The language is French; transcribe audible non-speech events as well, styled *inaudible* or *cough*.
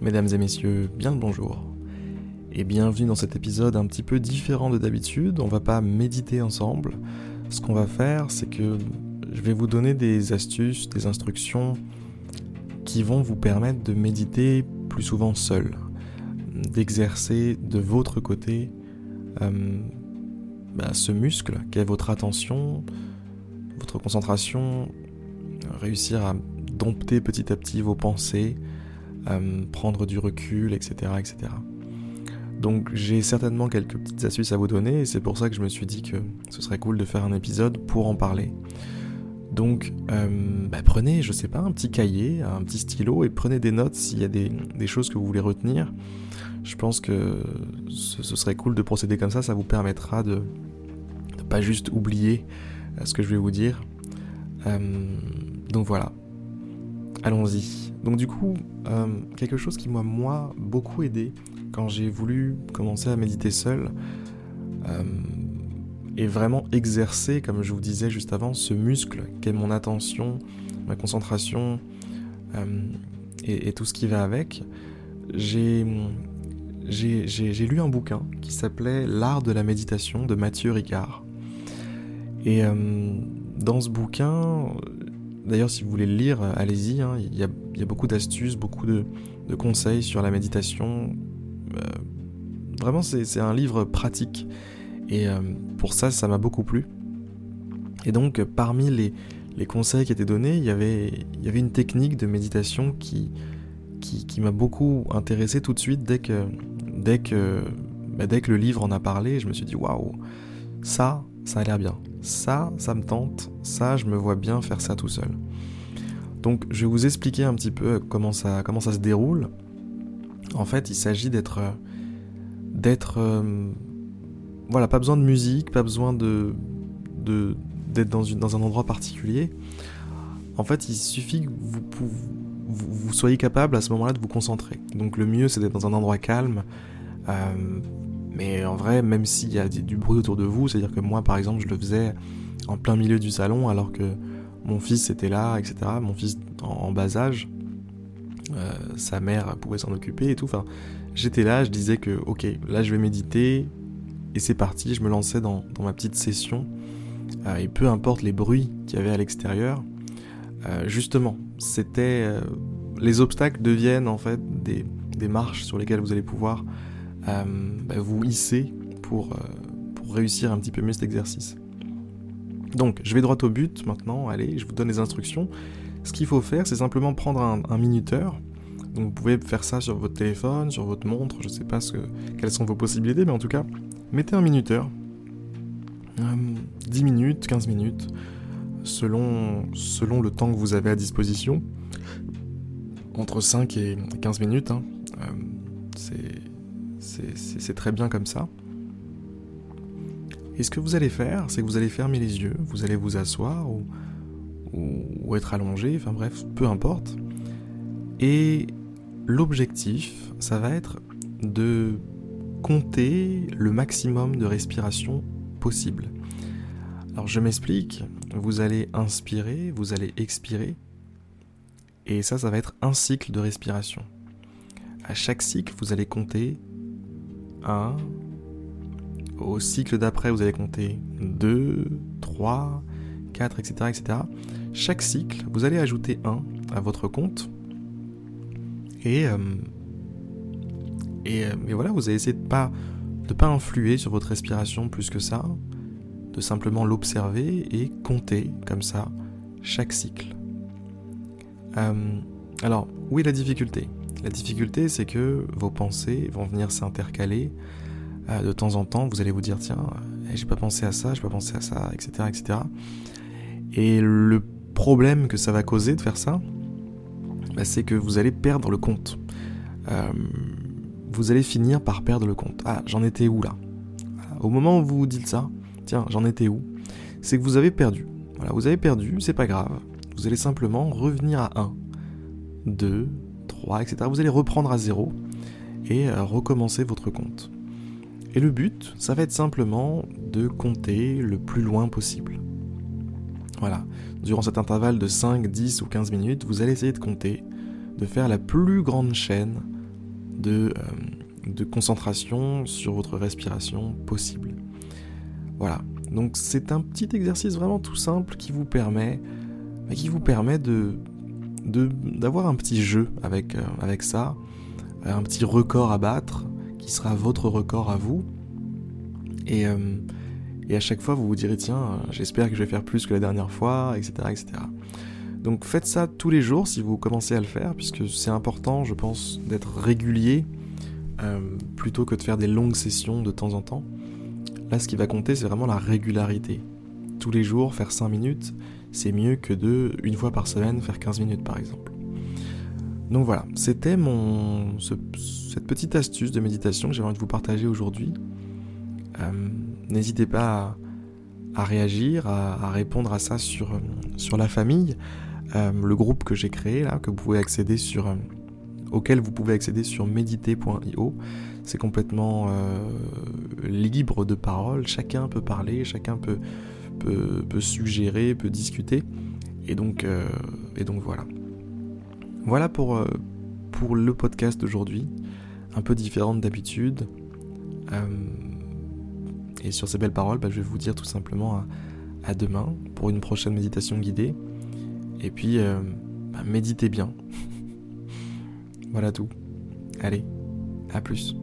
Mesdames et messieurs, bien le bonjour. Et bienvenue dans cet épisode un petit peu différent de d'habitude. On va pas méditer ensemble. Ce qu'on va faire, c'est que je vais vous donner des astuces, des instructions qui vont vous permettre de méditer plus souvent seul, d'exercer de votre côté euh, bah, ce muscle qui est votre attention, votre concentration, réussir à dompter petit à petit vos pensées, euh, prendre du recul, etc. etc. Donc j'ai certainement quelques petites astuces à vous donner et c'est pour ça que je me suis dit que ce serait cool de faire un épisode pour en parler. Donc euh, bah, prenez, je sais pas, un petit cahier, un petit stylo et prenez des notes s'il y a des, choses que vous voulez retenir. Je pense que ce, serait cool de procéder comme ça, ça vous permettra de ne pas juste oublier euh, ce que je vais vous dire. donc voilà, allons-y. Donc du coup, euh, quelque chose qui m'a moi beaucoup aidé quand j'ai voulu commencer à méditer seul euh, et vraiment exercer, comme je vous disais juste avant, ce muscle qu'est mon attention, ma concentration euh, et, tout ce qui va avec. J'ai lu un bouquin qui s'appelait L'art de la méditation de Mathieu Ricard. Et dans ce bouquin, D'ailleurs, si vous voulez le lire, allez-y. Hein. Il, y a beaucoup d'astuces, beaucoup de, conseils sur la méditation. Euh, vraiment, c'est un livre pratique. Et euh, pour ça, ça m'a beaucoup plu. Et donc, parmi les, conseils qui étaient donnés, il y, avait, une technique de méditation qui, m'a beaucoup intéressé tout de suite dès que, dès que, bah, dès que le livre en a parlé. Je me suis dit, waouh, ça, ça a l'air bien. Ça, ça me tente. Ça, je me vois bien faire ça tout seul. Donc, je vais vous expliquer un petit peu comment ça, comment ça se déroule. En fait, il s'agit d'être. d'être. Euh, voilà, pas besoin de musique, pas besoin de. d'être dans, un endroit particulier. En fait, il suffit que vous, vous, soyez capable à ce moment-là de vous concentrer. Donc, le mieux, c'est d'être dans un endroit calme. Euh, mais en vrai, même s'il y a du bruit autour de vous, c'est-à-dire que moi, par exemple, je le faisais en plein milieu du salon alors que mon fils était là, etc. Mon fils en, bas âge, euh, sa mère pouvait s'en occuper et tout. Enfin, j'étais là, je disais que, ok, là je vais méditer et c'est parti. Je me lançais dans, ma petite session euh, et peu importe les bruits qu'il y avait à l'extérieur, euh, justement, c'était les obstacles deviennent en fait des, des marches sur lesquelles vous allez pouvoir euh, bah, vous hisser pour, euh, pour réussir un petit peu mieux cet exercice. Donc, je vais droit au but maintenant, allez, je vous donne les instructions. Ce qu'il faut faire, c'est simplement prendre un, minuteur. Donc, vous pouvez faire ça sur votre téléphone, sur votre montre, je ne sais pas ce quelles sont vos possibilités, mais en tout cas, mettez un minuteur. 10 euh, minutes, 15 minutes, selon, selon le temps que vous avez à disposition. Entre 5 et 15 minutes, hein. c'est c'est très bien comme ça. Et ce que vous allez faire, c'est que vous allez fermer les yeux, vous allez vous asseoir ou, ou, être allongé, enfin bref, peu importe. Et l'objectif, ça va être de compter le maximum de respiration possible. Alors je m'explique, vous allez inspirer, vous allez expirer, et ça, ça va être un cycle de respiration. À chaque cycle, vous allez compter 1. Au cycle d'après, vous allez compter 2, 3, 4, etc., etc. Chaque cycle, vous allez ajouter 1 à votre compte. Et, euh, euh, et, voilà, vous allez essayer de pas de pas influer sur votre respiration plus que ça, de simplement l'observer et compter comme ça chaque cycle. Euh, alors, où est la difficulté? La difficulté, c'est que vos pensées vont venir s'intercaler. Euh, de temps en temps, vous allez vous dire tiens, eh, j'ai pas pensé à ça, j'ai pas pensé à ça, etc., etc. Et le problème que ça va causer de faire ça, bah, c'est que vous allez perdre le compte. Euh, vous allez finir par perdre le compte. Ah, j'en étais où là? Au moment où vous vous dites ça, tiens, j'en étais où? C'est que vous avez perdu. Voilà, vous avez perdu, c'est pas grave. Vous allez simplement revenir à 1, 2, 3, etc. Vous allez reprendre à 0 et euh, recommencer votre compte. Et le but, ça va être simplement de compter le plus loin possible. Voilà. Durant cet intervalle de 5, 10 ou 15 minutes, vous allez essayer de compter, de faire la plus grande chaîne de, de concentration sur votre respiration possible. Voilà, donc c'est un petit exercice vraiment tout simple qui vous permet, qui vous permet de d'avoir un petit jeu avec, avec ça, un petit record à battre qui sera votre record à vous. Et, et à chaque fois, vous vous direz, tiens, j'espère que je vais faire plus que la dernière fois, etc. etc. Donc faites ça tous les jours si vous commencez à le faire, puisque c'est important, je pense, d'être régulier euh, plutôt que de faire des longues sessions de temps en temps. Là, ce qui va compter, c'est vraiment la régularité. Les jours, faire 5 minutes, c'est mieux que de, une fois par semaine, faire 15 minutes par exemple. Donc voilà, c'était mon cette petite astuce de méditation que j'avais envie de vous partager aujourd'hui. Euh, N'hésitez pas à, réagir, à, répondre à ça sur, sur la famille, euh, le groupe que j'ai créé là, que vous pouvez accéder sur, euh, auquel vous pouvez accéder sur méditer.io. C'est complètement libre de parole, chacun peut parler, chacun peut, peut, suggérer, peut discuter. Et donc, donc voilà. Voilà pour, pour le podcast d'aujourd'hui, un peu différente d'habitude. Et sur ces belles paroles, bah, je vais vous dire tout simplement à, demain pour une prochaine méditation guidée. Et puis, euh, bah, méditez bien. *laughs* voilà tout. Allez, à plus.